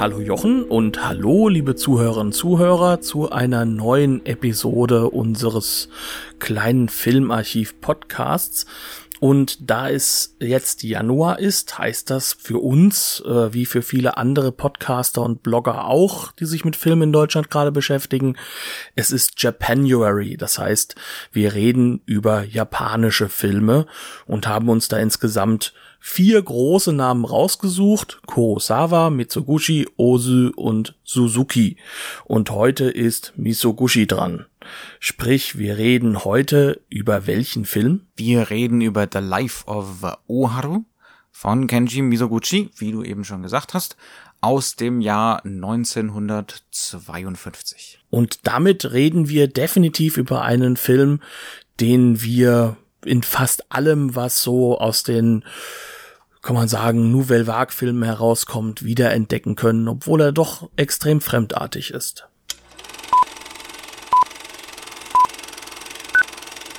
Hallo Jochen und hallo liebe Zuhörerinnen und Zuhörer zu einer neuen Episode unseres kleinen Filmarchiv-Podcasts. Und da es jetzt Januar ist, heißt das für uns, äh, wie für viele andere Podcaster und Blogger auch, die sich mit Filmen in Deutschland gerade beschäftigen, es ist Japanuary. Das heißt, wir reden über japanische Filme und haben uns da insgesamt vier große Namen rausgesucht. Kurosawa, Mitsugushi, Ozu und Suzuki. Und heute ist Misoguchi dran. Sprich, wir reden heute über welchen Film? Wir reden über The Life of Oharu von Kenji Misoguchi, wie du eben schon gesagt hast, aus dem Jahr 1952. Und damit reden wir definitiv über einen Film, den wir in fast allem, was so aus den kann man sagen, Nouvelle Vague-Filmen herauskommt, wiederentdecken können, obwohl er doch extrem fremdartig ist.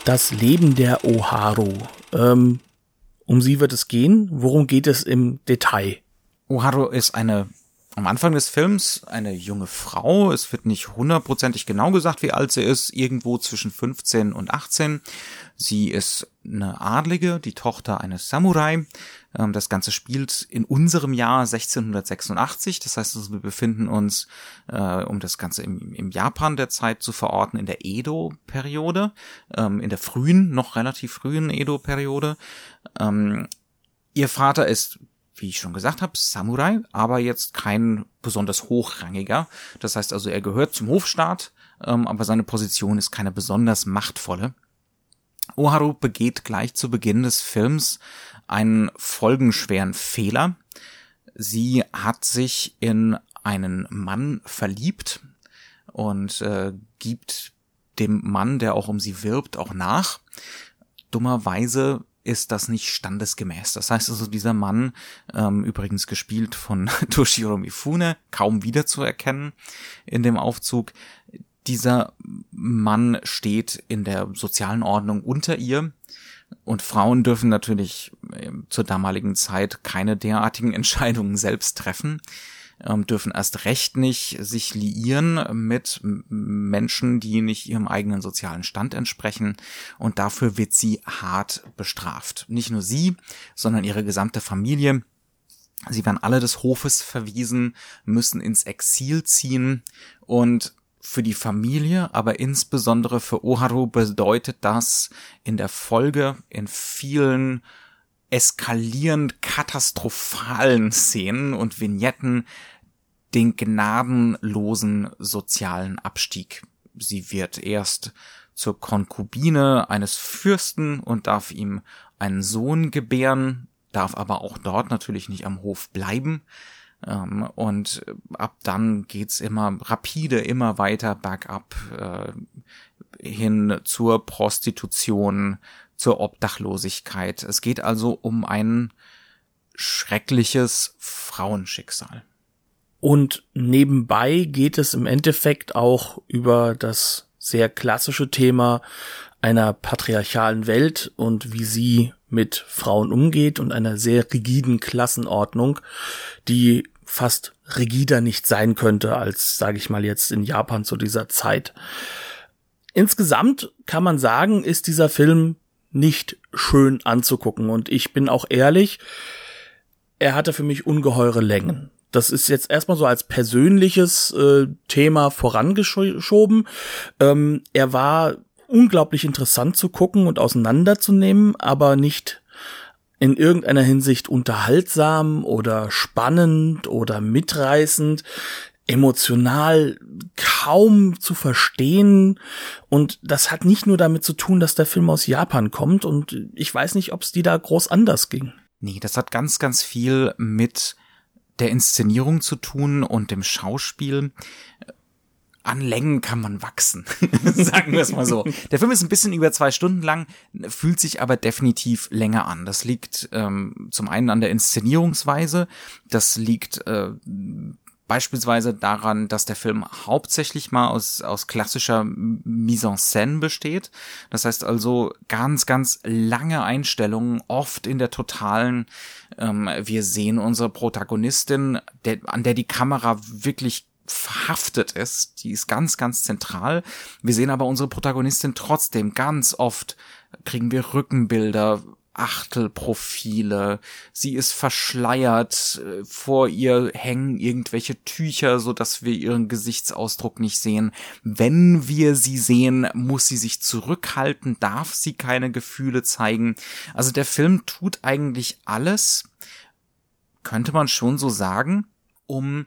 Das Leben der Oharu. Ähm, um sie wird es gehen. Worum geht es im Detail? Oharu ist eine am Anfang des Films eine junge Frau. Es wird nicht hundertprozentig genau gesagt, wie alt sie ist. Irgendwo zwischen 15 und 18. Sie ist eine Adlige, die Tochter eines Samurai. Ähm, das Ganze spielt in unserem Jahr 1686. Das heißt, also, wir befinden uns, äh, um das Ganze im, Japan der Zeit zu verorten, in der Edo-Periode, ähm, in der frühen, noch relativ frühen Edo-Periode. Ähm, ihr Vater ist wie ich schon gesagt habe, Samurai, aber jetzt kein besonders hochrangiger. Das heißt also, er gehört zum Hofstaat, aber seine Position ist keine besonders machtvolle. Oharu begeht gleich zu Beginn des Films einen folgenschweren Fehler. Sie hat sich in einen Mann verliebt und äh, gibt dem Mann, der auch um sie wirbt, auch nach. Dummerweise ist das nicht standesgemäß. Das heißt also, dieser Mann, ähm, übrigens gespielt von Toshiro Mifune, kaum wiederzuerkennen in dem Aufzug, dieser Mann steht in der sozialen Ordnung unter ihr und Frauen dürfen natürlich ähm, zur damaligen Zeit keine derartigen Entscheidungen selbst treffen ähm, dürfen erst recht nicht sich liieren mit Menschen, die nicht ihrem eigenen sozialen Stand entsprechen. Und dafür wird sie hart bestraft. Nicht nur sie, sondern ihre gesamte Familie. Sie werden alle des Hofes verwiesen, müssen ins Exil ziehen und für die Familie, aber insbesondere für Oharu bedeutet das in der Folge in vielen eskalierend katastrophalen Szenen und Vignetten den gnadenlosen sozialen Abstieg. Sie wird erst zur Konkubine eines Fürsten und darf ihm einen Sohn gebären, darf aber auch dort natürlich nicht am Hof bleiben. Ähm, und ab dann geht's immer rapide, immer weiter bergab äh, hin zur Prostitution, zur Obdachlosigkeit. Es geht also um ein schreckliches Frauenschicksal. Und nebenbei geht es im Endeffekt auch über das sehr klassische Thema einer patriarchalen Welt und wie sie mit Frauen umgeht und einer sehr rigiden Klassenordnung, die fast rigider nicht sein könnte als, sage ich mal jetzt, in Japan zu dieser Zeit. Insgesamt kann man sagen, ist dieser Film nicht schön anzugucken. Und ich bin auch ehrlich, er hatte für mich ungeheure Längen. Das ist jetzt erstmal so als persönliches äh, Thema vorangeschoben. Ähm, er war unglaublich interessant zu gucken und auseinanderzunehmen, aber nicht in irgendeiner Hinsicht unterhaltsam oder spannend oder mitreißend emotional kaum zu verstehen. Und das hat nicht nur damit zu tun, dass der Film aus Japan kommt. Und ich weiß nicht, ob es die da groß anders ging. Nee, das hat ganz, ganz viel mit der Inszenierung zu tun und dem Schauspiel. An Längen kann man wachsen, sagen wir es mal so. Der Film ist ein bisschen über zwei Stunden lang, fühlt sich aber definitiv länger an. Das liegt ähm, zum einen an der Inszenierungsweise, das liegt äh, beispielsweise daran, dass der Film hauptsächlich mal aus, aus klassischer Mise en scène besteht. Das heißt also ganz, ganz lange Einstellungen, oft in der totalen, ähm, wir sehen unsere Protagonistin, der, an der die Kamera wirklich verhaftet ist. Die ist ganz, ganz zentral. Wir sehen aber unsere Protagonistin trotzdem ganz oft kriegen wir Rückenbilder, Achtelprofile, sie ist verschleiert, vor ihr hängen irgendwelche Tücher, so dass wir ihren Gesichtsausdruck nicht sehen. Wenn wir sie sehen, muss sie sich zurückhalten, darf sie keine Gefühle zeigen. Also der Film tut eigentlich alles, könnte man schon so sagen, um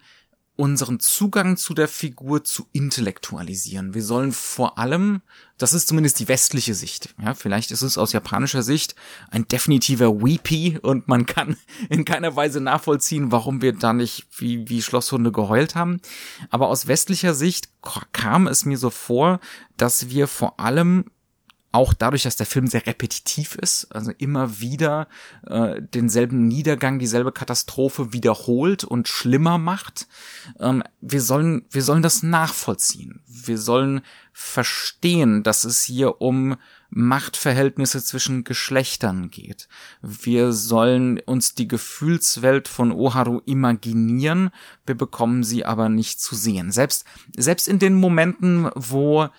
unseren Zugang zu der Figur zu intellektualisieren. Wir sollen vor allem, das ist zumindest die westliche Sicht, ja, vielleicht ist es aus japanischer Sicht ein definitiver Weepy und man kann in keiner Weise nachvollziehen, warum wir da nicht wie, wie Schlosshunde geheult haben. Aber aus westlicher Sicht kam es mir so vor, dass wir vor allem auch dadurch, dass der Film sehr repetitiv ist, also immer wieder äh, denselben Niedergang, dieselbe Katastrophe wiederholt und schlimmer macht. Ähm, wir sollen, wir sollen das nachvollziehen. Wir sollen verstehen, dass es hier um Machtverhältnisse zwischen Geschlechtern geht. Wir sollen uns die Gefühlswelt von Oharu imaginieren, wir bekommen sie aber nicht zu sehen. Selbst, selbst in den Momenten, wo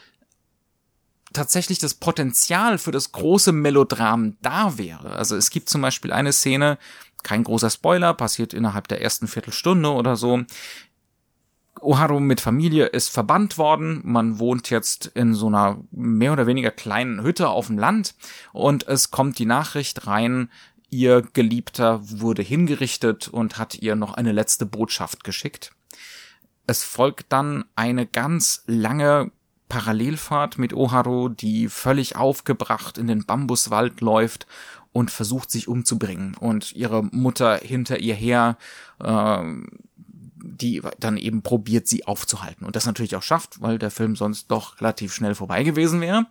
tatsächlich das Potenzial für das große Melodram da wäre. Also es gibt zum Beispiel eine Szene, kein großer Spoiler, passiert innerhalb der ersten Viertelstunde oder so. Oharu mit Familie ist verbannt worden. Man wohnt jetzt in so einer mehr oder weniger kleinen Hütte auf dem Land und es kommt die Nachricht rein, ihr Geliebter wurde hingerichtet und hat ihr noch eine letzte Botschaft geschickt. Es folgt dann eine ganz lange Parallelfahrt mit Oharu, die völlig aufgebracht in den Bambuswald läuft und versucht sich umzubringen und ihre Mutter hinter ihr her, äh, die dann eben probiert, sie aufzuhalten und das natürlich auch schafft, weil der Film sonst doch relativ schnell vorbei gewesen wäre.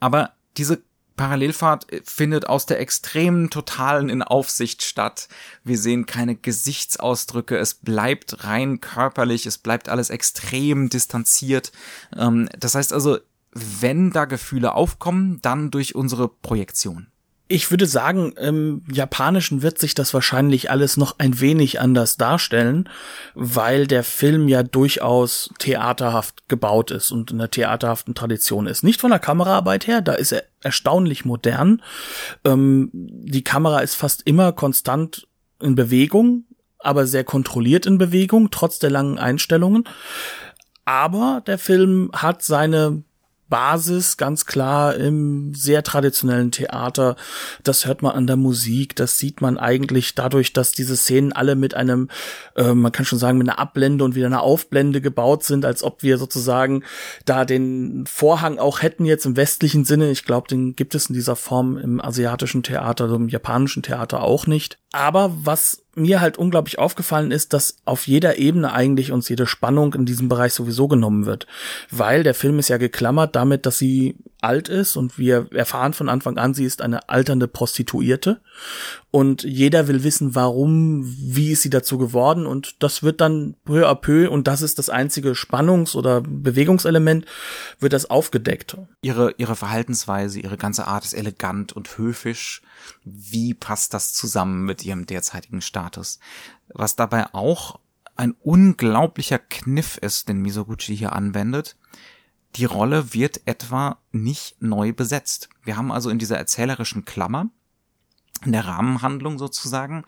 Aber diese Parallelfahrt äh, findet aus der extremen Totalen in Aufsicht statt. Wir sehen keine Gesichtsausdrücke, es bleibt rein körperlich, es bleibt alles extrem distanziert. Ähm, das heißt also, wenn da Gefühle aufkommen, dann durch unsere Projektion. Ich würde sagen, im Japanischen wird sich das wahrscheinlich alles noch ein wenig anders darstellen, weil der Film ja durchaus theaterhaft gebaut ist und in der theaterhaften Tradition ist. Nicht von der Kameraarbeit her, da ist er erstaunlich modern. Ähm, die Kamera ist fast immer konstant in Bewegung, aber sehr kontrolliert in Bewegung, trotz der langen Einstellungen. Aber der Film hat seine Basis ganz klar im sehr traditionellen Theater. Das hört man an der Musik, das sieht man eigentlich dadurch, dass diese Szenen alle mit einem, äh, man kann schon sagen, mit einer Ablende und wieder einer Aufblende gebaut sind, als ob wir sozusagen da den Vorhang auch hätten jetzt im westlichen Sinne. Ich glaube, den gibt es in dieser Form im asiatischen Theater, also im japanischen Theater auch nicht. Aber was mir halt unglaublich aufgefallen ist, dass auf jeder Ebene eigentlich uns jede Spannung in diesem Bereich sowieso genommen wird. Weil der Film ist ja geklammert damit, dass sie alt ist und wir erfahren von Anfang an, sie ist eine alternde Prostituierte und jeder will wissen, warum, wie ist sie dazu geworden und das wird dann peu à peu und das ist das einzige Spannungs- oder Bewegungselement, wird das aufgedeckt. Ihre, ihre Verhaltensweise, ihre ganze Art ist elegant und höfisch. Wie passt das zusammen mit ihrem derzeitigen Status? Was dabei auch ein unglaublicher Kniff ist, den Misoguchi hier anwendet, die Rolle wird etwa nicht neu besetzt. Wir haben also in dieser erzählerischen Klammer, in der Rahmenhandlung sozusagen,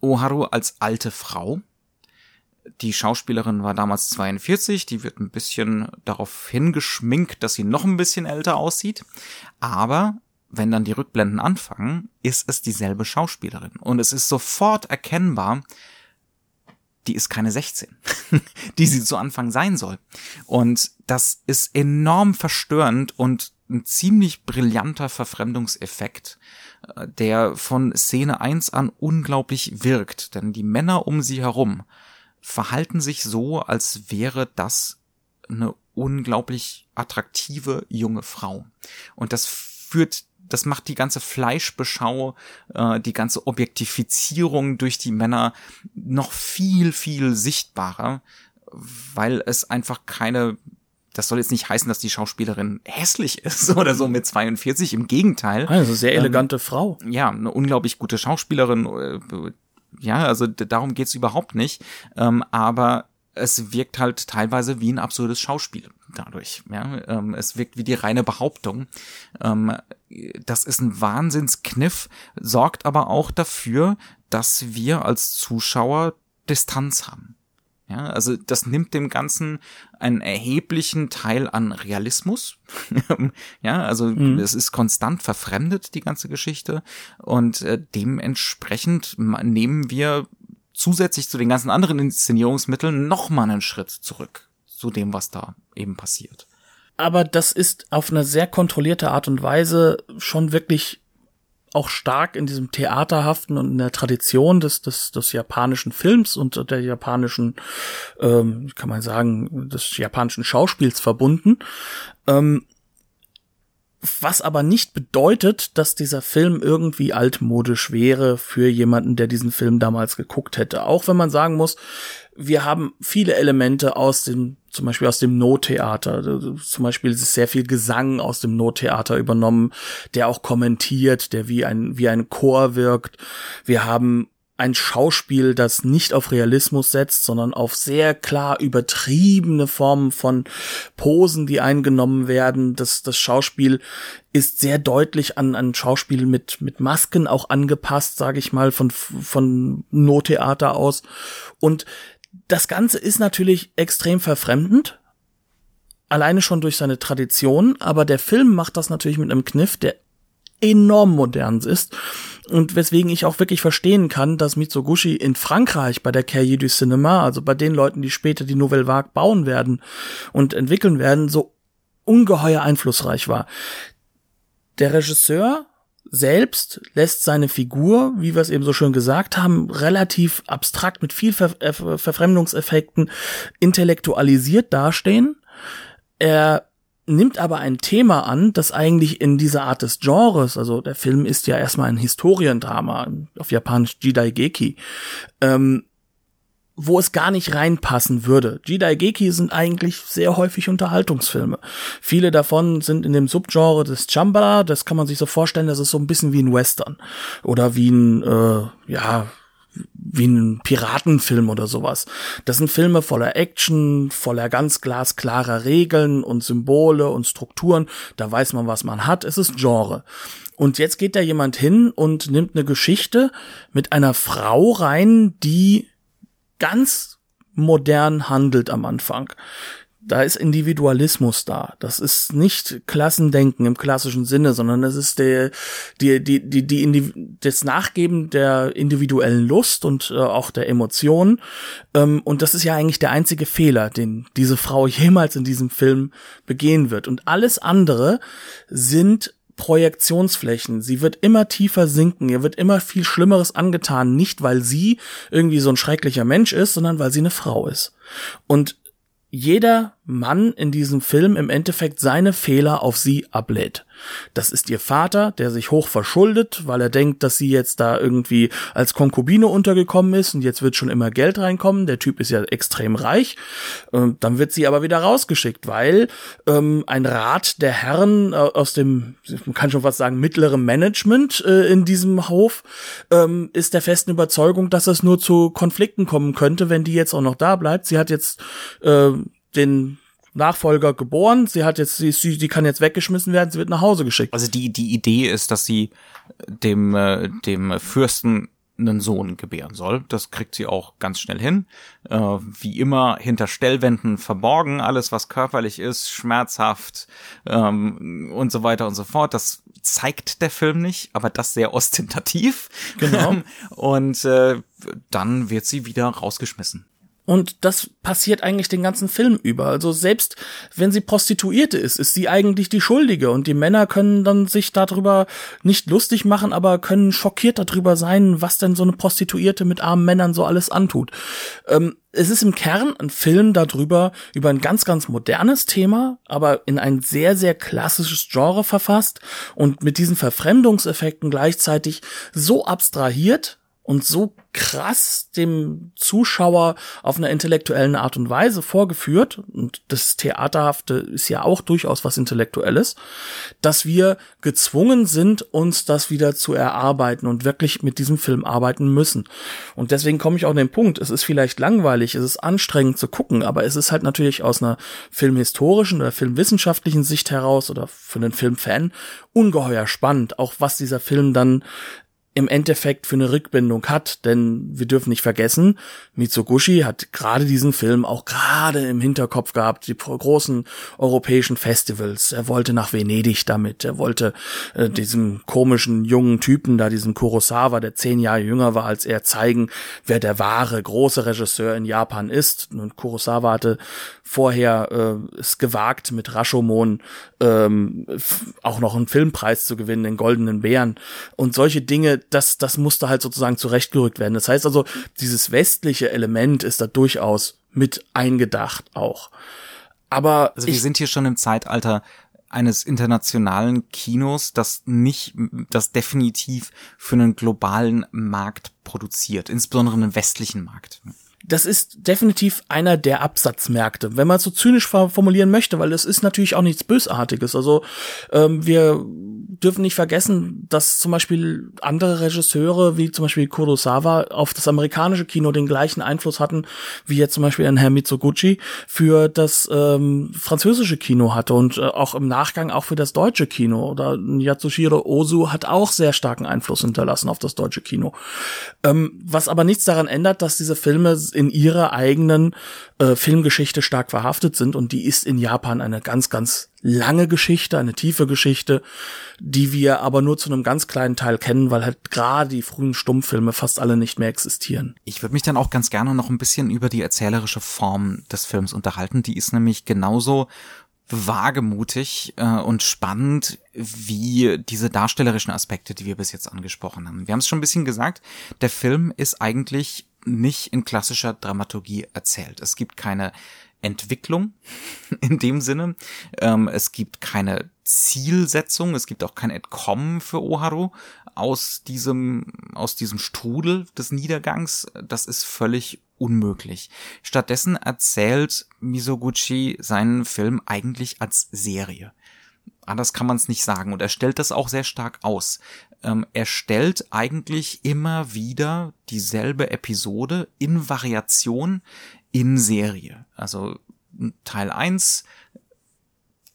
Oharu als alte Frau. Die Schauspielerin war damals 42, die wird ein bisschen darauf hingeschminkt, dass sie noch ein bisschen älter aussieht. Aber wenn dann die Rückblenden anfangen, ist es dieselbe Schauspielerin. Und es ist sofort erkennbar, die ist keine 16, die sie zu Anfang sein soll. Und das ist enorm verstörend und ein ziemlich brillanter Verfremdungseffekt, äh, der von Szene 1 an unglaublich wirkt, denn die Männer um sie herum verhalten sich so, als wäre das eine unglaublich attraktive junge Frau. Und das führt das macht die ganze Fleischbeschau, äh, die ganze Objektifizierung durch die Männer noch viel, viel sichtbarer, weil es einfach keine das soll jetzt nicht heißen, dass die Schauspielerin hässlich ist oder so mit 42. Im Gegenteil. Also sehr elegante ähm, Frau. Ja, eine unglaublich gute Schauspielerin. Äh, ja, also darum geht's überhaupt nicht. Ähm, aber es wirkt halt teilweise wie ein absurdes Schauspiel dadurch. Ja, ähm, es wirkt wie die reine Behauptung. Ähm, das ist ein Wahnsinnskniff, sorgt aber auch dafür, dass wir als Zuschauer Distanz haben. Ja, also das nimmt dem Ganzen einen erheblichen Teil an Realismus. ja, also mhm. es ist konstant verfremdet, die ganze Geschichte. Und äh, dementsprechend nehmen wir zusätzlich zu den ganzen anderen Inszenierungsmitteln noch mal einen Schritt zurück zu dem, was da eben passiert. Aber das ist auf eine sehr kontrollierte Art und Weise schon wirklich auch stark in diesem Theaterhaften und in der Tradition des, des, des japanischen Films und der japanischen, ähm, kann man sagen, des japanischen Schauspiels verbunden. Ähm, was aber nicht bedeutet, dass dieser Film irgendwie altmodisch wäre für jemanden, der diesen Film damals geguckt hätte. Auch wenn man sagen muss, wir haben viele Elemente aus dem, zum Beispiel aus dem No-Theater. Zum Beispiel ist sehr viel Gesang aus dem No-Theater übernommen, der auch kommentiert, der wie ein, wie ein Chor wirkt. Wir haben ein Schauspiel, das nicht auf Realismus setzt, sondern auf sehr klar übertriebene Formen von Posen, die eingenommen werden. Das, das Schauspiel ist sehr deutlich an ein Schauspiel mit, mit Masken auch angepasst, sage ich mal, von, von No-Theater aus. Und das Ganze ist natürlich extrem verfremdend, alleine schon durch seine Tradition, aber der Film macht das natürlich mit einem Kniff, der enorm modern ist und weswegen ich auch wirklich verstehen kann, dass Mitsugushi in Frankreich bei der Cahiers du Cinema, also bei den Leuten, die später die Nouvelle Vague bauen werden und entwickeln werden, so ungeheuer einflussreich war. Der Regisseur selbst lässt seine Figur, wie wir es eben so schön gesagt haben, relativ abstrakt mit viel Ver äh, Verfremdungseffekten intellektualisiert dastehen. Er nimmt aber ein Thema an, das eigentlich in dieser Art des Genres, also der Film ist ja erstmal ein Historiendrama, auf Japanisch Jidaigeki, ähm, wo es gar nicht reinpassen würde. Jidaigeki sind eigentlich sehr häufig Unterhaltungsfilme. Viele davon sind in dem Subgenre des Chambara, das kann man sich so vorstellen, das ist so ein bisschen wie ein Western oder wie ein, äh, ja, wie ein Piratenfilm oder sowas. Das sind Filme voller Action, voller ganz glasklarer Regeln und Symbole und Strukturen. Da weiß man, was man hat. Es ist Genre. Und jetzt geht da jemand hin und nimmt eine Geschichte mit einer Frau rein, die ganz modern handelt am Anfang da ist Individualismus da. Das ist nicht Klassendenken im klassischen Sinne, sondern das ist der, die, die, die, die, das Nachgeben der individuellen Lust und äh, auch der Emotionen. Ähm, und das ist ja eigentlich der einzige Fehler, den diese Frau jemals in diesem Film begehen wird. Und alles andere sind Projektionsflächen. Sie wird immer tiefer sinken. Ihr wird immer viel Schlimmeres angetan. Nicht, weil sie irgendwie so ein schrecklicher Mensch ist, sondern weil sie eine Frau ist. Und jeder Mann in diesem Film im Endeffekt seine Fehler auf sie ablädt. Das ist ihr Vater, der sich hoch verschuldet, weil er denkt, dass sie jetzt da irgendwie als Konkubine untergekommen ist und jetzt wird schon immer Geld reinkommen. Der Typ ist ja extrem reich. Ähm, dann wird sie aber wieder rausgeschickt, weil ähm, ein Rat der Herren äh, aus dem, man kann schon was sagen, mittleren Management äh, in diesem Hof ähm, ist der festen Überzeugung, dass es nur zu Konflikten kommen könnte, wenn die jetzt auch noch da bleibt. Sie hat jetzt äh, den Nachfolger geboren. Sie hat jetzt, sie, sie, sie kann jetzt weggeschmissen werden. Sie wird nach Hause geschickt. Also die die Idee ist, dass sie dem äh, dem Fürsten einen Sohn gebären soll. Das kriegt sie auch ganz schnell hin. Äh, wie immer hinter Stellwänden verborgen, alles was körperlich ist, schmerzhaft ähm, und so weiter und so fort. Das zeigt der Film nicht, aber das sehr ostentativ. Genau. und äh, dann wird sie wieder rausgeschmissen. Und das passiert eigentlich den ganzen Film über. Also selbst wenn sie Prostituierte ist, ist sie eigentlich die Schuldige. Und die Männer können dann sich darüber nicht lustig machen, aber können schockiert darüber sein, was denn so eine Prostituierte mit armen Männern so alles antut. Ähm, es ist im Kern ein Film darüber, über ein ganz, ganz modernes Thema, aber in ein sehr, sehr klassisches Genre verfasst und mit diesen Verfremdungseffekten gleichzeitig so abstrahiert, und so krass dem Zuschauer auf einer intellektuellen Art und Weise vorgeführt, und das Theaterhafte ist ja auch durchaus was Intellektuelles, dass wir gezwungen sind, uns das wieder zu erarbeiten und wirklich mit diesem Film arbeiten müssen. Und deswegen komme ich auch an den Punkt, es ist vielleicht langweilig, es ist anstrengend zu gucken, aber es ist halt natürlich aus einer filmhistorischen oder filmwissenschaftlichen Sicht heraus oder für einen Filmfan ungeheuer spannend, auch was dieser Film dann im Endeffekt für eine Rückbindung hat, denn wir dürfen nicht vergessen, Mitsugushi hat gerade diesen Film auch gerade im Hinterkopf gehabt, die großen europäischen Festivals. Er wollte nach Venedig damit, er wollte äh, diesem komischen jungen Typen da, diesem Kurosawa, der zehn Jahre jünger war als er, zeigen, wer der wahre große Regisseur in Japan ist. Und Kurosawa hatte vorher äh, es gewagt, mit Rashomon ähm, auch noch einen Filmpreis zu gewinnen, den Goldenen Bären und solche Dinge das, das musste halt sozusagen zurechtgerückt werden. Das heißt also, dieses westliche Element ist da durchaus mit eingedacht auch. Aber also wir sind hier schon im Zeitalter eines internationalen Kinos, das nicht, das definitiv für einen globalen Markt produziert, insbesondere einen westlichen Markt das ist definitiv einer der Absatzmärkte, wenn man so zynisch formulieren möchte, weil es ist natürlich auch nichts Bösartiges. Also ähm, wir dürfen nicht vergessen, dass zum Beispiel andere Regisseure wie zum Beispiel Kurosawa auf das amerikanische Kino den gleichen Einfluss hatten, wie jetzt zum Beispiel ein Herr Mitsuguchi für das ähm, französische Kino hatte und äh, auch im Nachgang auch für das deutsche Kino. Oder Yatsushiro Ozu hat auch sehr starken Einfluss hinterlassen auf das deutsche Kino. Ähm, was aber nichts daran ändert, dass diese Filme in ihrer eigenen äh, Filmgeschichte stark verhaftet sind und die ist in Japan eine ganz, ganz lange Geschichte, eine tiefe Geschichte, die wir aber nur zu einem ganz kleinen Teil kennen, weil halt gerade die frühen Stummfilme fast alle nicht mehr existieren. Ich würde mich dann auch ganz gerne noch ein bisschen über die erzählerische Form des Films unterhalten. Die ist nämlich genauso wagemutig äh, und spannend wie diese darstellerischen Aspekte, die wir bis jetzt angesprochen haben. Wir haben es schon ein bisschen gesagt, der Film ist eigentlich nicht in klassischer Dramaturgie erzählt. Es gibt keine Entwicklung in dem Sinne. Ähm, es gibt keine Zielsetzung, es gibt auch kein Entkommen für Oharu aus diesem, aus diesem Strudel des Niedergangs. Das ist völlig unmöglich. Stattdessen erzählt Misoguchi seinen Film eigentlich als Serie. Anders kann man es nicht sagen. Und er stellt das auch sehr stark aus ähm, er stellt eigentlich immer wieder dieselbe Episode in Variation in Serie. Also Teil 1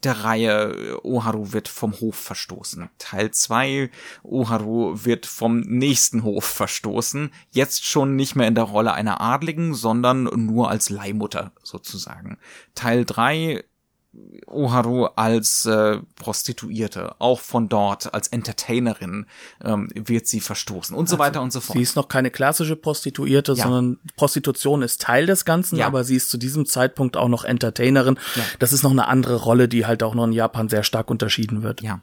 der Reihe Oharu wird vom Hof verstoßen. Teil 2 Oharu wird vom nächsten Hof verstoßen. Jetzt schon nicht mehr in der Rolle einer Adligen, sondern nur als Leihmutter sozusagen. Teil 3 Oharu als äh, Prostituierte, auch von dort als Entertainerin ähm, wird sie verstoßen und so also, weiter und so fort. Sie ist noch keine klassische Prostituierte, ja. sondern Prostitution ist Teil des Ganzen, ja. aber sie ist zu diesem Zeitpunkt auch noch Entertainerin. Ja. Das ist noch eine andere Rolle, die halt auch noch in Japan sehr stark unterschieden wird. Ja.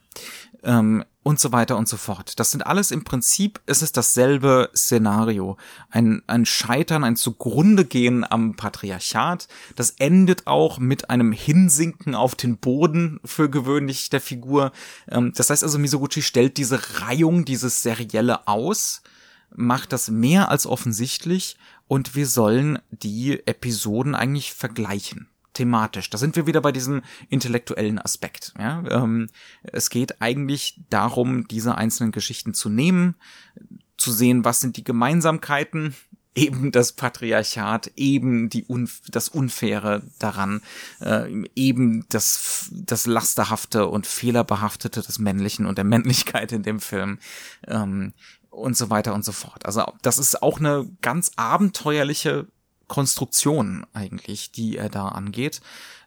Ähm, und so weiter und so fort. Das sind alles im Prinzip, es ist dasselbe Szenario. Ein, ein Scheitern, ein zugrunde gehen am Patriarchat. Das endet auch mit einem Hinsinken auf den Boden für gewöhnlich der Figur. Ähm, das heißt also, Misoguchi stellt diese Reihung, dieses Serielle aus, macht das mehr als offensichtlich und wir sollen die Episoden eigentlich vergleichen thematisch. Da sind wir wieder bei diesem intellektuellen Aspekt. Ja? Ähm, es geht eigentlich darum, diese einzelnen Geschichten zu nehmen, zu sehen, was sind die Gemeinsamkeiten, eben das Patriarchat, eben die Unf das Unfaire daran, äh, eben das, das Lasterhafte und Fehlerbehaftete des Männlichen und der Männlichkeit in dem Film. Ähm, und so weiter und so fort. Also das ist auch eine ganz abenteuerliche Konstruktion eigentlich, die er da angeht.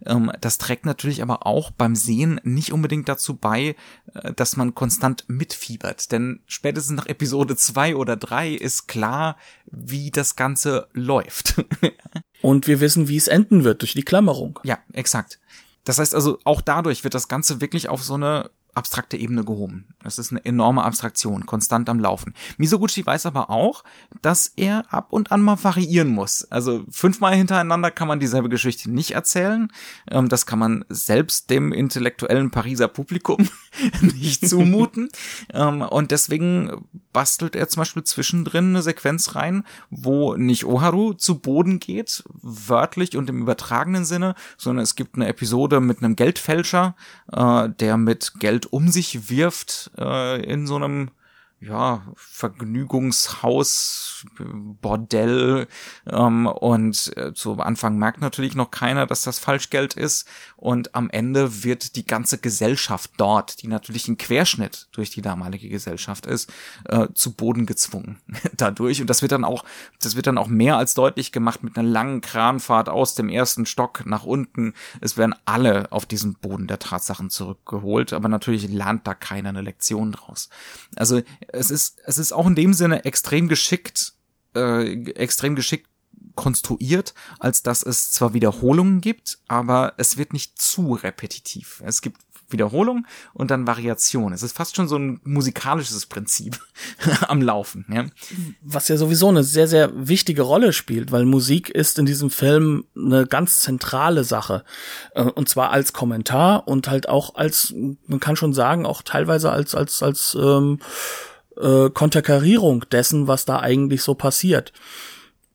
Ähm, das trägt natürlich aber auch beim Sehen nicht unbedingt dazu bei, äh, dass man konstant mitfiebert. Denn spätestens nach Episode zwei oder drei ist klar, wie das Ganze läuft. Und wir wissen, wie es enden wird durch die Klammerung. Ja, exakt. Das heißt also, auch dadurch wird das Ganze wirklich auf so eine abstrakte Ebene gehoben. Das ist eine enorme Abstraktion, konstant am Laufen. Misoguchi weiß aber auch, dass er ab und an mal variieren muss. Also fünfmal hintereinander kann man dieselbe Geschichte nicht erzählen. Ähm, das kann man selbst dem intellektuellen Pariser Publikum nicht zumuten. Ähm, und deswegen bastelt er zum Beispiel zwischendrin eine Sequenz rein, wo nicht Oharu zu Boden geht, wörtlich und im übertragenen Sinne, sondern es gibt eine Episode mit einem Geldfälscher, äh, der mit Geld um sich wirft äh, in so einem ja, Vergnügungshaus, Bordell ähm, und äh, zu Anfang merkt natürlich noch keiner, dass das Falschgeld ist und am Ende wird die ganze Gesellschaft dort, die natürlich ein Querschnitt durch die damalige Gesellschaft ist, äh, zu Boden gezwungen dadurch und das wird dann auch, das wird dann auch mehr als deutlich gemacht mit einer langen Kranfahrt aus dem ersten Stock nach unten. Es werden alle auf diesen Boden der Tatsachen zurückgeholt, aber natürlich lernt da keiner eine Lektion draus. Also es ist, es ist auch in dem Sinne extrem geschickt, äh, extrem geschickt konstruiert, als dass es zwar Wiederholungen gibt, aber es wird nicht zu repetitiv. Es gibt Wiederholung und dann Variation. Es ist fast schon so ein musikalisches Prinzip am Laufen. Ja? Was ja sowieso eine sehr, sehr wichtige Rolle spielt, weil Musik ist in diesem Film eine ganz zentrale Sache. Äh, und zwar als Kommentar und halt auch als, man kann schon sagen, auch teilweise als, als, als ähm, äh, Konterkarierung dessen, was da eigentlich so passiert.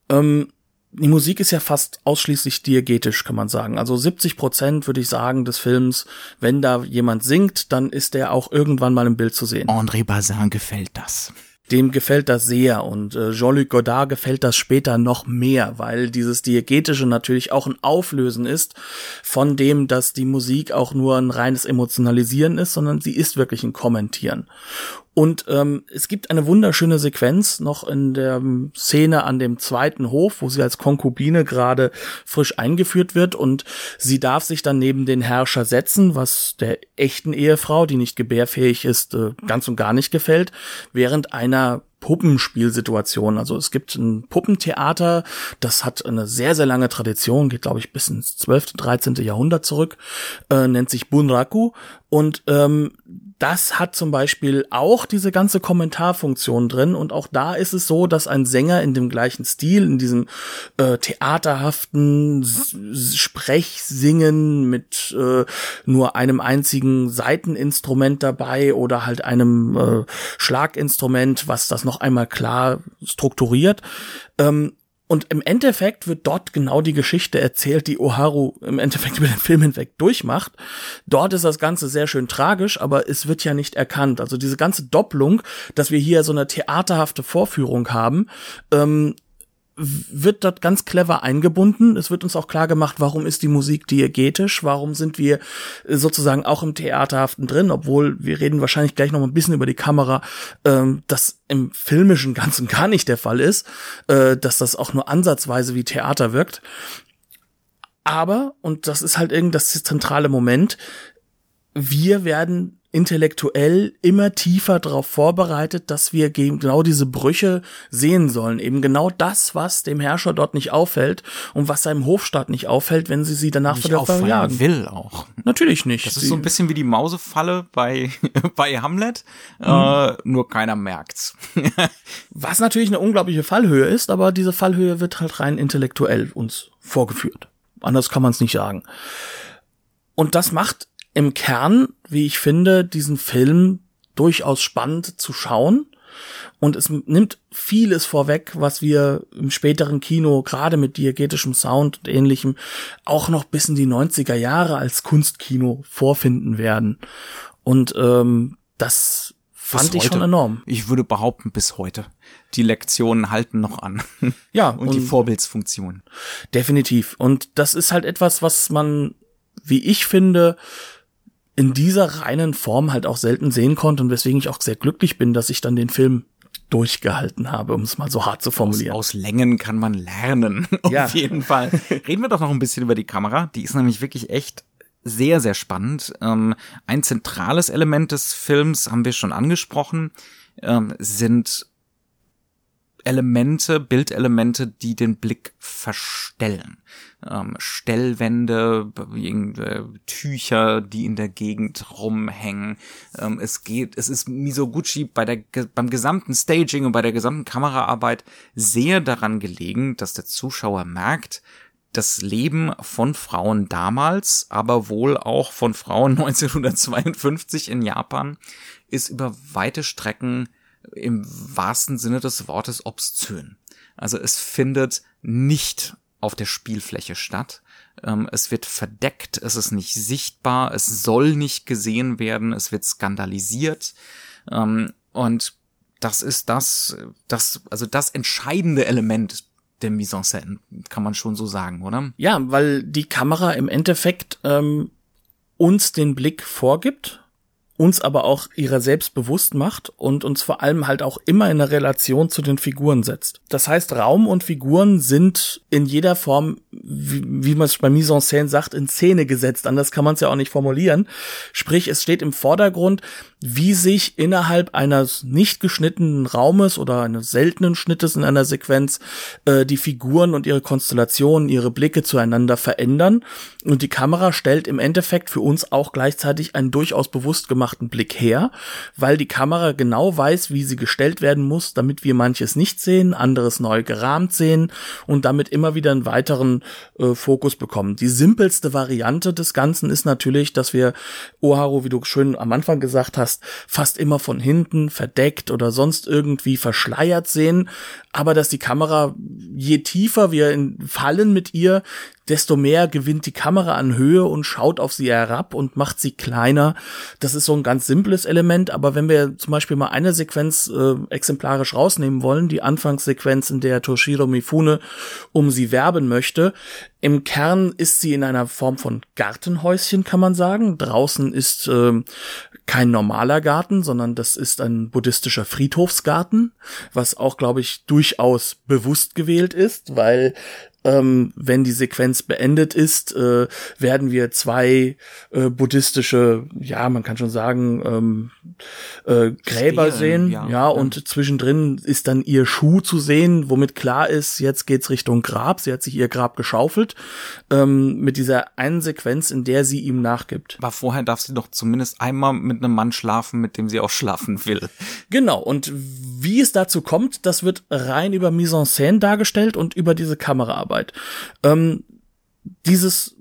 Ähm, die Musik ist ja fast ausschließlich diegetisch, kann man sagen. Also 70 Prozent würde ich sagen des Films, wenn da jemand singt, dann ist der auch irgendwann mal im Bild zu sehen. André Bazin gefällt das. Dem gefällt das sehr und äh, Jean-Luc Godard gefällt das später noch mehr, weil dieses Diegetische natürlich auch ein Auflösen ist von dem, dass die Musik auch nur ein reines Emotionalisieren ist, sondern sie ist wirklich ein Kommentieren. Und ähm, es gibt eine wunderschöne Sequenz noch in der Szene an dem zweiten Hof, wo sie als Konkubine gerade frisch eingeführt wird und sie darf sich dann neben den Herrscher setzen, was der echten Ehefrau, die nicht gebärfähig ist, äh, ganz und gar nicht gefällt, während einer Puppenspielsituation. Also es gibt ein Puppentheater, das hat eine sehr, sehr lange Tradition, geht, glaube ich, bis ins 12., 13. Jahrhundert zurück, äh, nennt sich Bunraku. Und ähm, das hat zum Beispiel auch diese ganze Kommentarfunktion drin und auch da ist es so, dass ein Sänger in dem gleichen Stil, in diesem äh, theaterhaften Sprechsingen mit äh, nur einem einzigen Seiteninstrument dabei oder halt einem äh, Schlaginstrument, was das noch einmal klar strukturiert, ähm, und im Endeffekt wird dort genau die Geschichte erzählt, die Oharu im Endeffekt über den Film hinweg durchmacht. Dort ist das Ganze sehr schön tragisch, aber es wird ja nicht erkannt. Also diese ganze Doppelung, dass wir hier so eine theaterhafte Vorführung haben, ähm, wird dort ganz clever eingebunden. Es wird uns auch klar gemacht, warum ist die Musik diegetisch, warum sind wir äh, sozusagen auch im Theaterhaften drin, obwohl wir reden wahrscheinlich gleich noch ein bisschen über die Kamera, ähm, das im filmischen Ganzen gar nicht der Fall ist, äh, dass das auch nur ansatzweise wie Theater wirkt. Aber, und das ist halt irgend das zentrale Moment, wir werden intellektuell immer tiefer darauf vorbereitet, dass wir genau diese Brüche sehen sollen. Eben genau das, was dem Herrscher dort nicht auffällt und was seinem Hofstaat nicht auffällt, wenn sie sie danach nicht wieder verjagen. will auch. Natürlich nicht. Das ist so ein bisschen wie die Mausefalle bei, bei Hamlet, mhm. äh, nur keiner merkt's. was natürlich eine unglaubliche Fallhöhe ist, aber diese Fallhöhe wird halt rein intellektuell uns vorgeführt. Anders kann man es nicht sagen. Und das macht im Kern, wie ich finde, diesen Film durchaus spannend zu schauen. Und es nimmt vieles vorweg, was wir im späteren Kino, gerade mit diegetischem Sound und ähnlichem, auch noch bis in die 90er Jahre als Kunstkino vorfinden werden. Und ähm, das fand bis ich heute. schon enorm. Ich würde behaupten, bis heute. Die Lektionen halten noch an. Ja. und, und die Vorbildsfunktion. Definitiv. Und das ist halt etwas, was man, wie ich finde, in dieser reinen Form halt auch selten sehen konnte und weswegen ich auch sehr glücklich bin, dass ich dann den Film durchgehalten habe, um es mal so hart zu formulieren. Aus, aus Längen kann man lernen, auf ja. jeden Fall. Reden wir doch noch ein bisschen über die Kamera. Die ist nämlich wirklich echt sehr, sehr spannend. Ähm, ein zentrales Element des Films haben wir schon angesprochen, ähm, sind Elemente, Bildelemente, die den Blick verstellen. Ähm, Stellwände, Tücher, die in der Gegend rumhängen. Ähm, es geht, es ist Misoguchi bei der, beim gesamten Staging und bei der gesamten Kameraarbeit sehr daran gelegen, dass der Zuschauer merkt, das Leben von Frauen damals, aber wohl auch von Frauen 1952 in Japan, ist über weite Strecken im wahrsten Sinne des Wortes obszön. Also es findet nicht auf der Spielfläche statt. Ähm, es wird verdeckt, es ist nicht sichtbar, es soll nicht gesehen werden, es wird skandalisiert. Ähm, und das ist das, das, also das entscheidende Element der Mise en scène, kann man schon so sagen, oder? Ja, weil die Kamera im Endeffekt ähm, uns den Blick vorgibt uns aber auch ihrer selbst bewusst macht und uns vor allem halt auch immer in eine Relation zu den Figuren setzt. Das heißt, Raum und Figuren sind in jeder Form, wie, wie man es bei Mise en scène sagt, in Szene gesetzt. Anders kann man es ja auch nicht formulieren. Sprich, es steht im Vordergrund, wie sich innerhalb eines nicht geschnittenen Raumes oder eines seltenen Schnittes in einer Sequenz äh, die Figuren und ihre Konstellationen, ihre Blicke zueinander verändern. Und die Kamera stellt im Endeffekt für uns auch gleichzeitig einen durchaus bewusst gemachten Blick her, weil die Kamera genau weiß, wie sie gestellt werden muss, damit wir manches nicht sehen, anderes neu gerahmt sehen und damit immer wieder einen weiteren äh, Fokus bekommen. Die simpelste Variante des Ganzen ist natürlich, dass wir Oharu, wie du schön am Anfang gesagt hast, fast immer von hinten verdeckt oder sonst irgendwie verschleiert sehen, aber dass die Kamera, je tiefer wir fallen mit ihr, desto mehr gewinnt die Kamera an Höhe und schaut auf sie herab und macht sie kleiner. Das ist so ein ganz simples Element, aber wenn wir zum Beispiel mal eine Sequenz äh, exemplarisch rausnehmen wollen, die Anfangssequenz, in der Toshiro Mifune um sie werben möchte, im Kern ist sie in einer Form von Gartenhäuschen, kann man sagen. Draußen ist äh, kein normaler Garten, sondern das ist ein buddhistischer Friedhofsgarten, was auch, glaube ich, durchaus bewusst gewählt ist, weil ähm, wenn die Sequenz beendet ist, äh, werden wir zwei äh, buddhistische, ja, man kann schon sagen, ähm, äh, Gräber Stehen, sehen, ja, ja, und zwischendrin ist dann ihr Schuh zu sehen, womit klar ist, jetzt geht's Richtung Grab. Sie hat sich ihr Grab geschaufelt ähm, mit dieser einen Sequenz, in der sie ihm nachgibt. Aber vorher darf sie doch zumindest einmal mit einem Mann schlafen, mit dem sie auch schlafen will. Genau. Und wie es dazu kommt, das wird rein über Mise en scène dargestellt und über diese Kameraarbeit. Arbeit. Ähm, dieses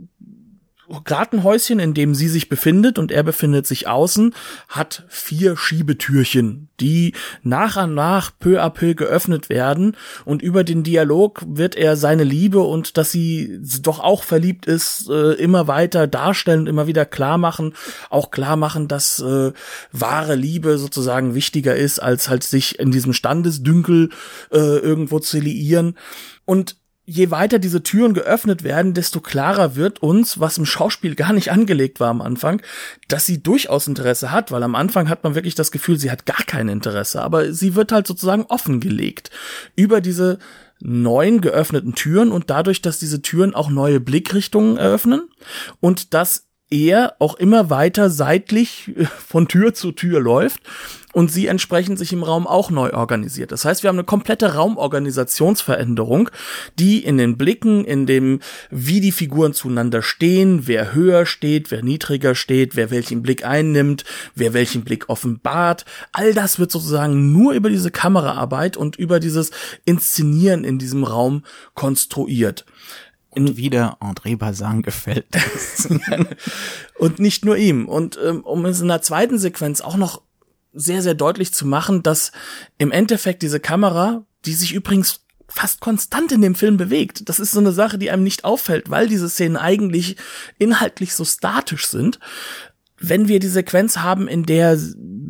Gartenhäuschen, in dem sie sich befindet und er befindet sich außen, hat vier Schiebetürchen, die nach und nach peu à peu geöffnet werden und über den Dialog wird er seine Liebe und dass sie doch auch verliebt ist, äh, immer weiter darstellen, immer wieder klar machen, auch klar machen, dass äh, wahre Liebe sozusagen wichtiger ist, als halt sich in diesem Standesdünkel äh, irgendwo zu liieren und je weiter diese Türen geöffnet werden, desto klarer wird uns, was im Schauspiel gar nicht angelegt war am Anfang, dass sie durchaus Interesse hat, weil am Anfang hat man wirklich das Gefühl, sie hat gar kein Interesse, aber sie wird halt sozusagen offengelegt über diese neuen geöffneten Türen und dadurch, dass diese Türen auch neue Blickrichtungen eröffnen und dass er auch immer weiter seitlich von Tür zu Tür läuft und sie entsprechend sich im Raum auch neu organisiert. Das heißt, wir haben eine komplette Raumorganisationsveränderung, die in den Blicken, in dem, wie die Figuren zueinander stehen, wer höher steht, wer niedriger steht, wer welchen Blick einnimmt, wer welchen Blick offenbart, all das wird sozusagen nur über diese Kameraarbeit und über dieses Inszenieren in diesem Raum konstruiert. Und wieder André Bazin gefällt das. und nicht nur ihm. Und ähm, um es in der zweiten Sequenz auch noch sehr, sehr deutlich zu machen, dass im Endeffekt diese Kamera, die sich übrigens fast konstant in dem Film bewegt. Das ist so eine Sache, die einem nicht auffällt, weil diese Szenen eigentlich inhaltlich so statisch sind. Wenn wir die Sequenz haben, in der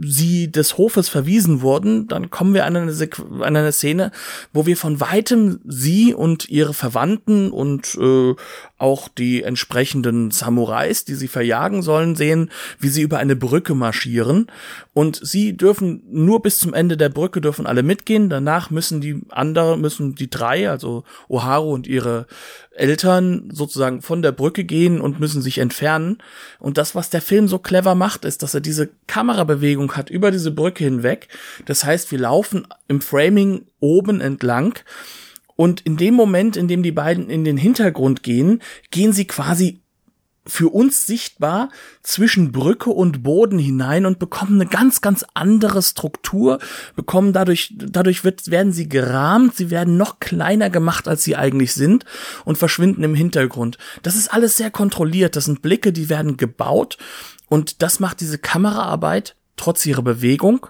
sie des Hofes verwiesen wurden, dann kommen wir an eine, an eine Szene, wo wir von weitem sie und ihre Verwandten und äh, auch die entsprechenden Samurais, die sie verjagen sollen, sehen, wie sie über eine Brücke marschieren. Und sie dürfen nur bis zum Ende der Brücke dürfen alle mitgehen. Danach müssen die anderen, müssen die drei, also Oharu und ihre Eltern sozusagen von der Brücke gehen und müssen sich entfernen. Und das, was der Film so clever macht, ist, dass er diese Kamerabewegung hat über diese Brücke hinweg. Das heißt, wir laufen im Framing oben entlang. Und in dem Moment, in dem die beiden in den Hintergrund gehen, gehen sie quasi für uns sichtbar zwischen Brücke und Boden hinein und bekommen eine ganz, ganz andere Struktur, bekommen dadurch, dadurch wird, werden sie gerahmt, sie werden noch kleiner gemacht, als sie eigentlich sind und verschwinden im Hintergrund. Das ist alles sehr kontrolliert, das sind Blicke, die werden gebaut und das macht diese Kameraarbeit trotz ihrer Bewegung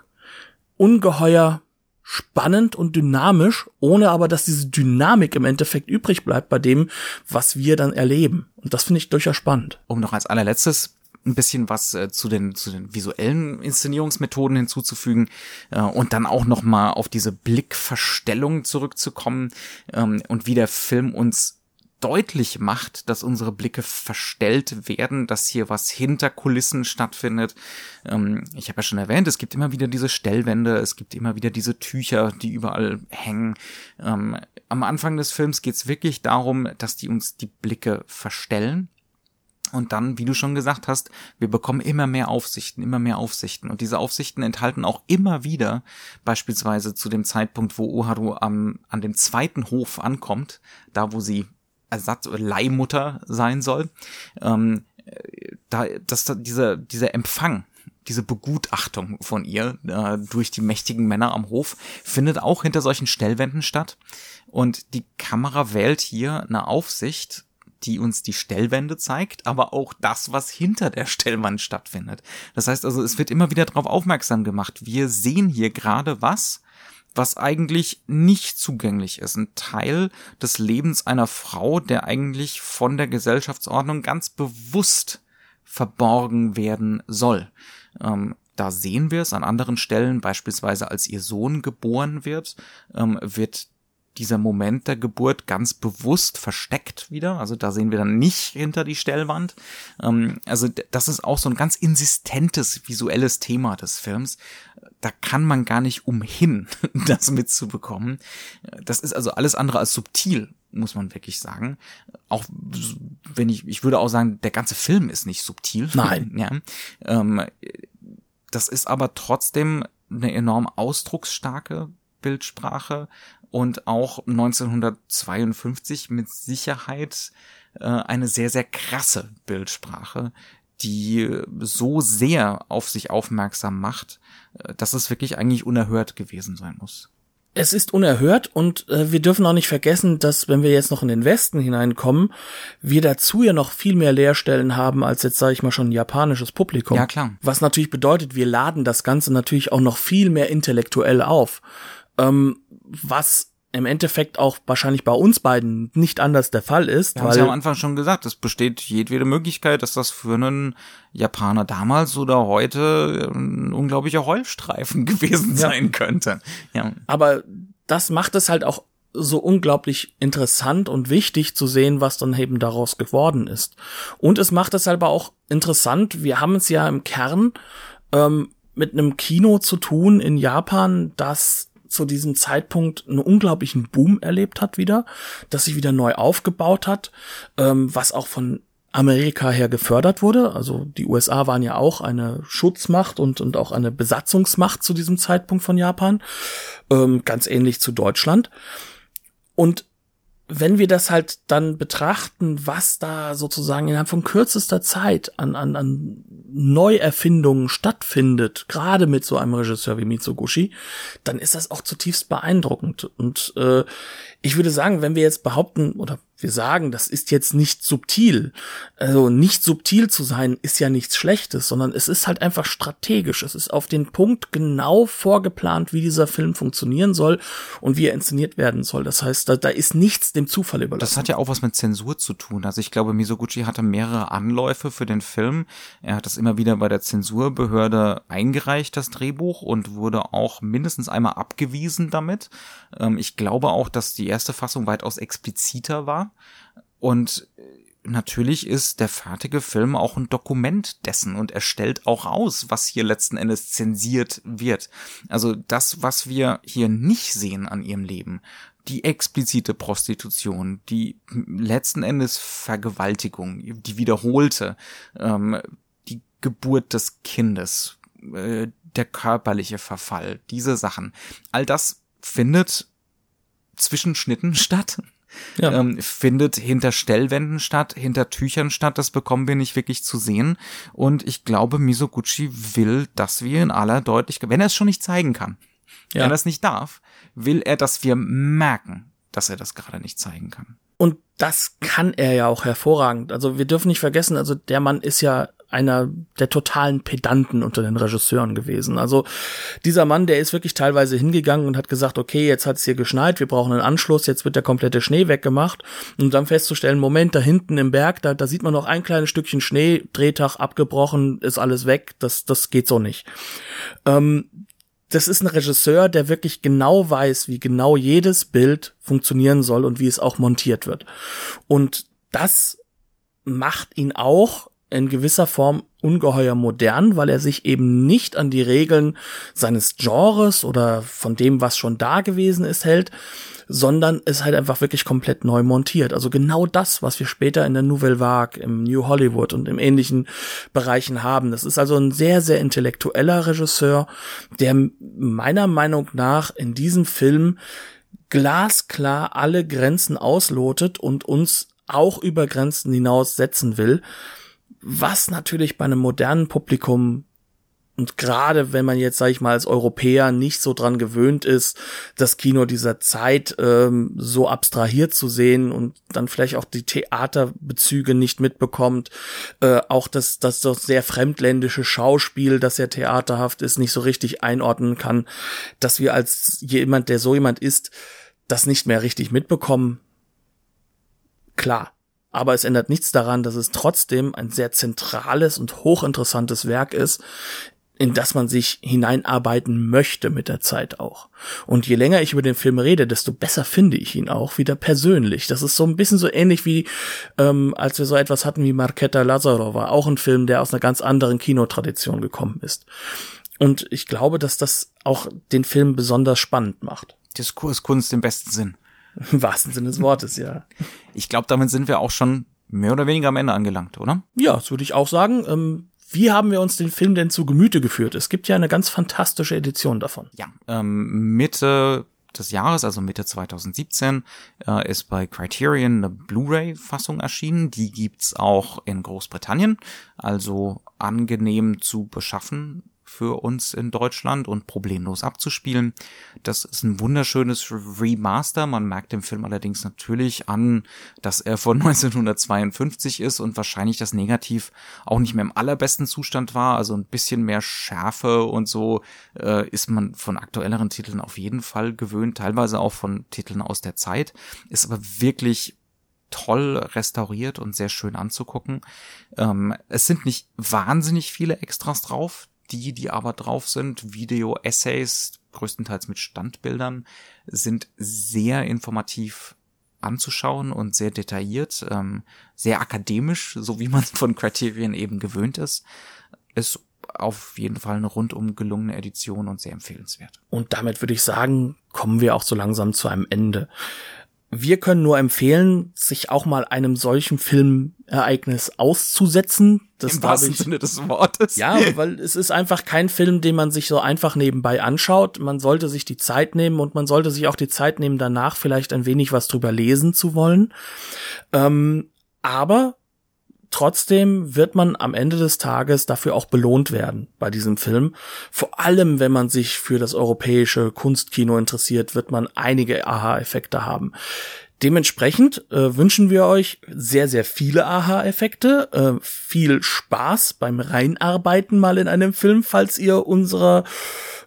ungeheuer spannend und dynamisch, ohne aber, dass diese Dynamik im Endeffekt übrig bleibt bei dem, was wir dann erleben. Und das finde ich durchaus spannend. Um noch als allerletztes ein bisschen was äh, zu den zu den visuellen Inszenierungsmethoden hinzuzufügen äh, und dann auch noch mal auf diese Blickverstellung zurückzukommen ähm, und wie der Film uns deutlich macht, dass unsere Blicke verstellt werden, dass hier was hinter Kulissen stattfindet. Ähm, ich habe ja schon erwähnt, es gibt immer wieder diese Stellwände, es gibt immer wieder diese Tücher, die überall hängen. Ähm, am Anfang des Films geht es wirklich darum, dass die uns die Blicke verstellen. Und dann, wie du schon gesagt hast, wir bekommen immer mehr Aufsichten, immer mehr Aufsichten. Und diese Aufsichten enthalten auch immer wieder, beispielsweise zu dem Zeitpunkt, wo Oharu am, an dem zweiten Hof ankommt, da wo sie Ersatz- oder Leihmutter sein soll, ähm, da, dass da dieser, dieser Empfang, diese Begutachtung von ihr äh, durch die mächtigen Männer am Hof findet auch hinter solchen Stellwänden statt. Und die Kamera wählt hier eine Aufsicht, die uns die Stellwände zeigt, aber auch das, was hinter der Stellwand stattfindet. Das heißt also, es wird immer wieder darauf aufmerksam gemacht. Wir sehen hier gerade was, was eigentlich nicht zugänglich ist. Ein Teil des Lebens einer Frau, der eigentlich von der Gesellschaftsordnung ganz bewusst verborgen werden soll. Ähm, da sehen wir es an anderen Stellen, beispielsweise als ihr Sohn geboren wird, ähm, wird dieser Moment der Geburt ganz bewusst versteckt wieder. Also da sehen wir dann nicht hinter die Stellwand. Ähm, also das ist auch so ein ganz insistentes visuelles Thema des Films. Da kann man gar nicht umhin, das mitzubekommen. Das ist also alles andere als subtil, muss man wirklich sagen. Auch wenn ich, ich würde auch sagen, der ganze Film ist nicht subtil. Nein. Ja. Ähm, das ist aber trotzdem eine enorm ausdrucksstarke Bildsprache und auch 1952 mit Sicherheit eine sehr, sehr krasse Bildsprache, die so sehr auf sich aufmerksam macht, dass es wirklich eigentlich unerhört gewesen sein muss. Es ist unerhört und äh, wir dürfen auch nicht vergessen, dass wenn wir jetzt noch in den Westen hineinkommen, wir dazu ja noch viel mehr Leerstellen haben als jetzt sage ich mal schon ein japanisches Publikum. Ja klar. Was natürlich bedeutet, wir laden das Ganze natürlich auch noch viel mehr intellektuell auf ähm, was im Endeffekt auch wahrscheinlich bei uns beiden nicht anders der Fall ist. Wir haben es ja am Anfang schon gesagt, es besteht jedwede Möglichkeit, dass das für einen Japaner damals oder heute ein unglaublicher Heulstreifen gewesen ja. sein könnte. Ja. Aber das macht es halt auch so unglaublich interessant und wichtig zu sehen, was dann eben daraus geworden ist. Und es macht es halt auch interessant, wir haben es ja im Kern ähm, mit einem Kino zu tun in Japan, das zu diesem Zeitpunkt einen unglaublichen Boom erlebt hat wieder, dass sich wieder neu aufgebaut hat, ähm, was auch von Amerika her gefördert wurde. Also die USA waren ja auch eine Schutzmacht und, und auch eine Besatzungsmacht zu diesem Zeitpunkt von Japan, ähm, ganz ähnlich zu Deutschland. Und wenn wir das halt dann betrachten, was da sozusagen innerhalb von kürzester Zeit an, an, an Neuerfindungen stattfindet, gerade mit so einem Regisseur wie Mitsugushi, dann ist das auch zutiefst beeindruckend. Und äh, ich würde sagen, wenn wir jetzt behaupten, oder wir sagen, das ist jetzt nicht subtil. Also nicht subtil zu sein ist ja nichts Schlechtes, sondern es ist halt einfach strategisch. Es ist auf den Punkt genau vorgeplant, wie dieser Film funktionieren soll und wie er inszeniert werden soll. Das heißt, da, da ist nichts dem Zufall überlassen. Das hat ja auch was mit Zensur zu tun. Also ich glaube, Misoguchi hatte mehrere Anläufe für den Film. Er hat das immer wieder bei der Zensurbehörde eingereicht, das Drehbuch, und wurde auch mindestens einmal abgewiesen damit. Ähm, ich glaube auch, dass die erste Fassung weitaus expliziter war. Und äh, natürlich ist der fertige Film auch ein Dokument dessen und er stellt auch aus, was hier letzten Endes zensiert wird. Also das, was wir hier nicht sehen an ihrem Leben, die explizite Prostitution, die letzten Endes Vergewaltigung, die wiederholte, ähm, die Geburt des Kindes, äh, der körperliche Verfall, diese Sachen, all das findet zwischen Schnitten statt ja. ähm, findet hinter Stellwänden statt, hinter Tüchern statt. Das bekommen wir nicht wirklich zu sehen. Und ich glaube, Misoguchi will, dass wir in aller Deutlichkeit, wenn er es schon nicht zeigen kann, ja. wenn er es nicht darf, will er, dass wir merken, dass er das gerade nicht zeigen kann. Und das kann er ja auch hervorragend. Also wir dürfen nicht vergessen, also der Mann ist ja einer der totalen Pedanten unter den Regisseuren gewesen. Also dieser Mann, der ist wirklich teilweise hingegangen und hat gesagt, okay, jetzt hat es hier geschneit, wir brauchen einen Anschluss, jetzt wird der komplette Schnee weggemacht. Und dann festzustellen, Moment, da hinten im Berg, da, da sieht man noch ein kleines Stückchen Schnee, Drehtag abgebrochen, ist alles weg, das, das geht so nicht. Ähm, das ist ein Regisseur, der wirklich genau weiß, wie genau jedes Bild funktionieren soll und wie es auch montiert wird. Und das macht ihn auch in gewisser Form ungeheuer modern, weil er sich eben nicht an die Regeln seines Genres oder von dem, was schon da gewesen ist, hält, sondern ist halt einfach wirklich komplett neu montiert. Also genau das, was wir später in der Nouvelle Vague, im New Hollywood und im ähnlichen Bereichen haben. Das ist also ein sehr, sehr intellektueller Regisseur, der meiner Meinung nach in diesem Film glasklar alle Grenzen auslotet und uns auch über Grenzen hinaus setzen will was natürlich bei einem modernen Publikum und gerade wenn man jetzt, sag ich mal, als Europäer nicht so dran gewöhnt ist, das Kino dieser Zeit ähm, so abstrahiert zu sehen und dann vielleicht auch die Theaterbezüge nicht mitbekommt, äh, auch das, das doch sehr fremdländische Schauspiel, das ja theaterhaft ist, nicht so richtig einordnen kann, dass wir als jemand, der so jemand ist, das nicht mehr richtig mitbekommen. Klar, aber es ändert nichts daran, dass es trotzdem ein sehr zentrales und hochinteressantes Werk ist, in das man sich hineinarbeiten möchte mit der Zeit auch. Und je länger ich über den Film rede, desto besser finde ich ihn auch wieder persönlich. Das ist so ein bisschen so ähnlich wie, ähm, als wir so etwas hatten wie Marketa Lazarova, auch ein Film, der aus einer ganz anderen Kinotradition gekommen ist. Und ich glaube, dass das auch den Film besonders spannend macht. Diskurskunst im besten Sinn. Im wahrsten Sinne des Wortes, ja. Ich glaube, damit sind wir auch schon mehr oder weniger am Ende angelangt, oder? Ja, das würde ich auch sagen. Ähm, wie haben wir uns den Film denn zu Gemüte geführt? Es gibt ja eine ganz fantastische Edition davon. Ja, ähm, Mitte des Jahres, also Mitte 2017, äh, ist bei Criterion eine Blu-ray-Fassung erschienen. Die gibt's auch in Großbritannien, also angenehm zu beschaffen für uns in Deutschland und problemlos abzuspielen. Das ist ein wunderschönes Remaster. Man merkt dem Film allerdings natürlich an, dass er von 1952 ist und wahrscheinlich das Negativ auch nicht mehr im allerbesten Zustand war. Also ein bisschen mehr Schärfe und so äh, ist man von aktuelleren Titeln auf jeden Fall gewöhnt, teilweise auch von Titeln aus der Zeit. Ist aber wirklich toll restauriert und sehr schön anzugucken. Ähm, es sind nicht wahnsinnig viele Extras drauf die, die aber drauf sind, Video-Essays, größtenteils mit Standbildern, sind sehr informativ anzuschauen und sehr detailliert, ähm, sehr akademisch, so wie man von Criterion eben gewöhnt ist. Ist auf jeden Fall eine rundum gelungene Edition und sehr empfehlenswert. Und damit würde ich sagen, kommen wir auch so langsam zu einem Ende wir können nur empfehlen, sich auch mal einem solchen Filmereignis auszusetzen. Das Im wahrsten ich, Sinne des Wortes. Ja, weil es ist einfach kein Film, den man sich so einfach nebenbei anschaut. Man sollte sich die Zeit nehmen und man sollte sich auch die Zeit nehmen, danach vielleicht ein wenig was drüber lesen zu wollen. Ähm, aber Trotzdem wird man am Ende des Tages dafür auch belohnt werden bei diesem Film. Vor allem, wenn man sich für das europäische Kunstkino interessiert, wird man einige Aha-Effekte haben. dementsprechend äh, wünschen wir euch sehr, sehr viele Aha-Effekte, äh, viel Spaß beim Reinarbeiten mal in einem Film, falls ihr unserer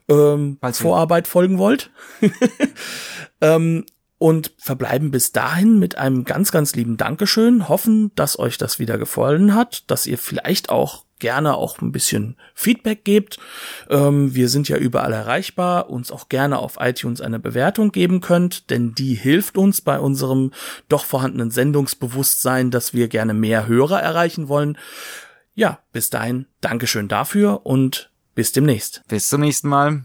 ähm, Vorarbeit folgen wollt. ähm, und verbleiben bis dahin mit einem ganz, ganz lieben Dankeschön, hoffen, dass euch das wieder gefallen hat, dass ihr vielleicht auch gerne auch ein bisschen Feedback gebt. Ähm, wir sind ja überall erreichbar, uns auch gerne auf iTunes eine Bewertung geben könnt, denn die hilft uns bei unserem doch vorhandenen Sendungsbewusstsein, dass wir gerne mehr Hörer erreichen wollen. Ja, bis dahin, Dankeschön dafür und bis demnächst. Bis zum nächsten Mal.